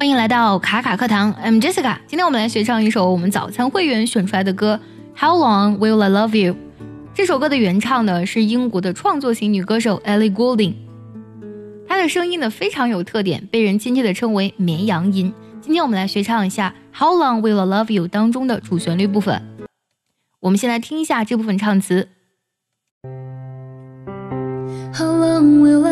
欢迎来到卡卡课堂，I'm Jessica。今天我们来学唱一首我们早餐会员选出来的歌《How Long Will I Love You》。这首歌的原唱呢是英国的创作型女歌手 Ellie Goulding，她的声音呢非常有特点，被人亲切的称为绵羊音。今天我们来学唱一下《How Long Will I Love You》当中的主旋律部分。我们先来听一下这部分唱词。How long will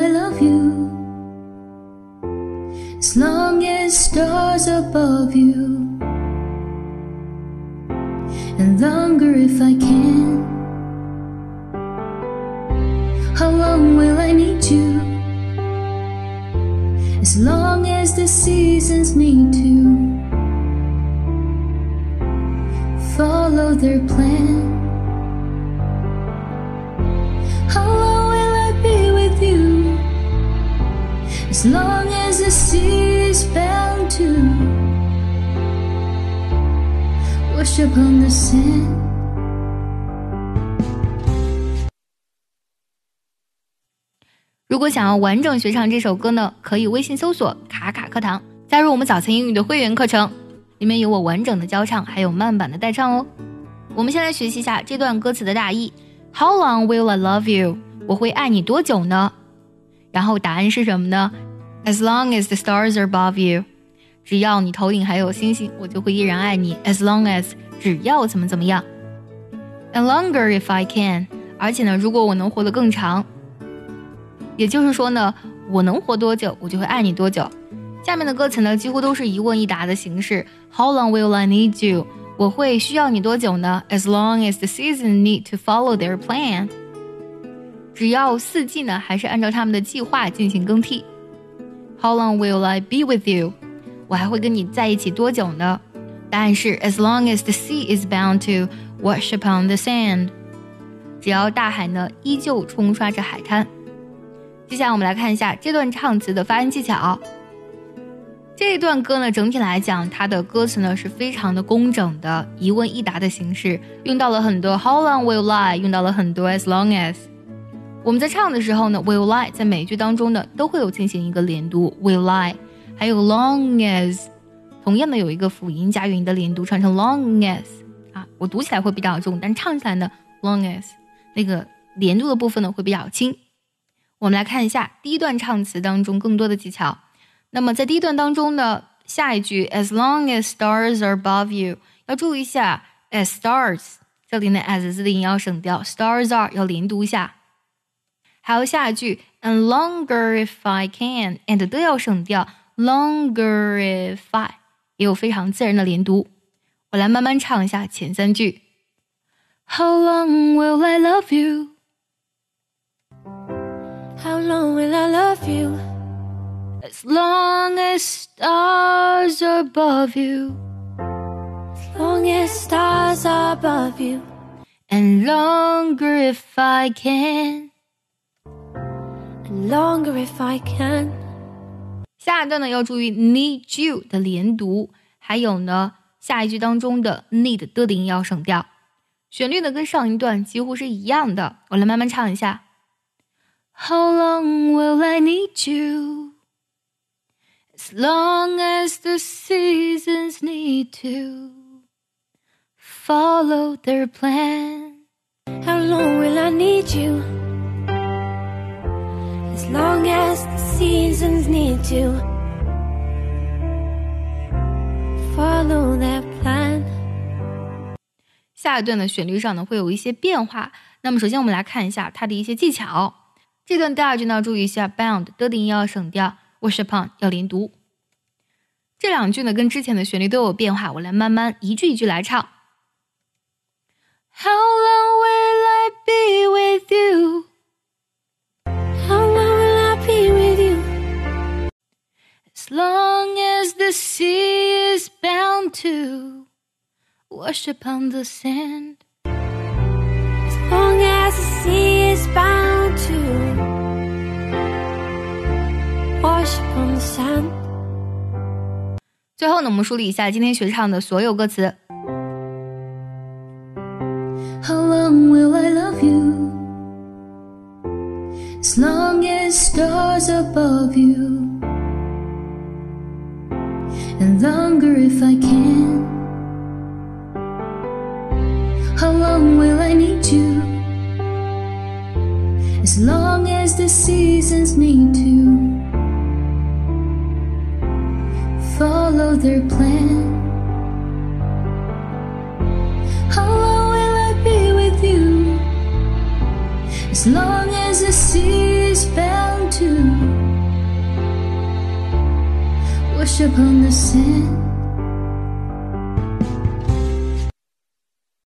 As long as stars above you, and longer if I can. How long will I need you? As long as the seasons need to follow their plan. How long will I be with you? As long as the sea is bound to wash upon the sand. 如果想要完整学唱这首歌呢，可以微信搜索“卡卡课堂”，加入我们早餐英语的会员课程，里面有我完整的教唱，还有慢版的代唱哦。我们先来学习一下这段歌词的大意：How long will I love you？我会爱你多久呢？然后答案是什么呢 ？As long as the stars are above you，只要你头顶还有星星，我就会依然爱你。As long as，只要怎么怎么样。And longer if I can，而且呢，如果我能活得更长。也就是说呢，我能活多久，我就会爱你多久。下面的歌词呢，几乎都是一问一答的形式。How long will I need you？我会需要你多久呢？As long as the seasons need to follow their plan。只要四季呢，还是按照他们的计划进行更替。 How long will I be with you？我还会跟你在一起多久呢？答案是 As long as the sea is bound to wash upon the sand。只要大海呢依旧冲刷着海滩。接下来我们来看一下这段唱词的发音技巧。这段歌呢，整体来讲，它的歌词呢是非常的工整的，一问一答的形式，用到了很多 How long will I，用到了很多 As long as。我们在唱的时候呢，will lie 在每一句当中呢都会有进行一个连读，will lie，还有 long as，同样的有一个辅音加元音的连读，唱成 long as 啊，我读起来会比较重，但唱起来呢 long as 那个连读的部分呢会比较轻。我们来看一下第一段唱词当中更多的技巧。那么在第一段当中呢，下一句 as long as stars are above you，要注意一下 as stars 这里呢 as 字的音要省掉，stars are 要连读一下。还有下一句 and longer if I can，and 都要省掉，longer if I 也有非常自然的连读。我来慢慢唱一下前三句。How long will I love you？How long will I love you? As long as stars are above you. As long as stars are above you. And longer if I can. And longer if I can. 下一段呢要注意 need you 的连读，还有呢下一句当中的 need 的的音要省掉。旋律呢跟上一段几乎是一样的，我来慢慢唱一下。how long will I need you? As long as the seasons need to follow their plan. How long will I need you? Long as the seasons need to follow their plan. 下一段的旋律上呢会有一些变化。那么首先我们来看一下它的一些技巧。这段第二句呢，注意一下，bound 的音要省掉，wash upon 要连读。这两句呢，跟之前的旋律都有变化，我来慢慢一句一句来唱。How to wash upon the sand. As long as the sea is bound to wash upon the sand. 最后呢，我们梳理一下今天学唱的所有歌词。 How long will I love you? As long as stars above you. If I can? How long will I need you? As long as the seasons need to follow their plan. How long will I be with you? As long as the sea is bound to wash upon the sand.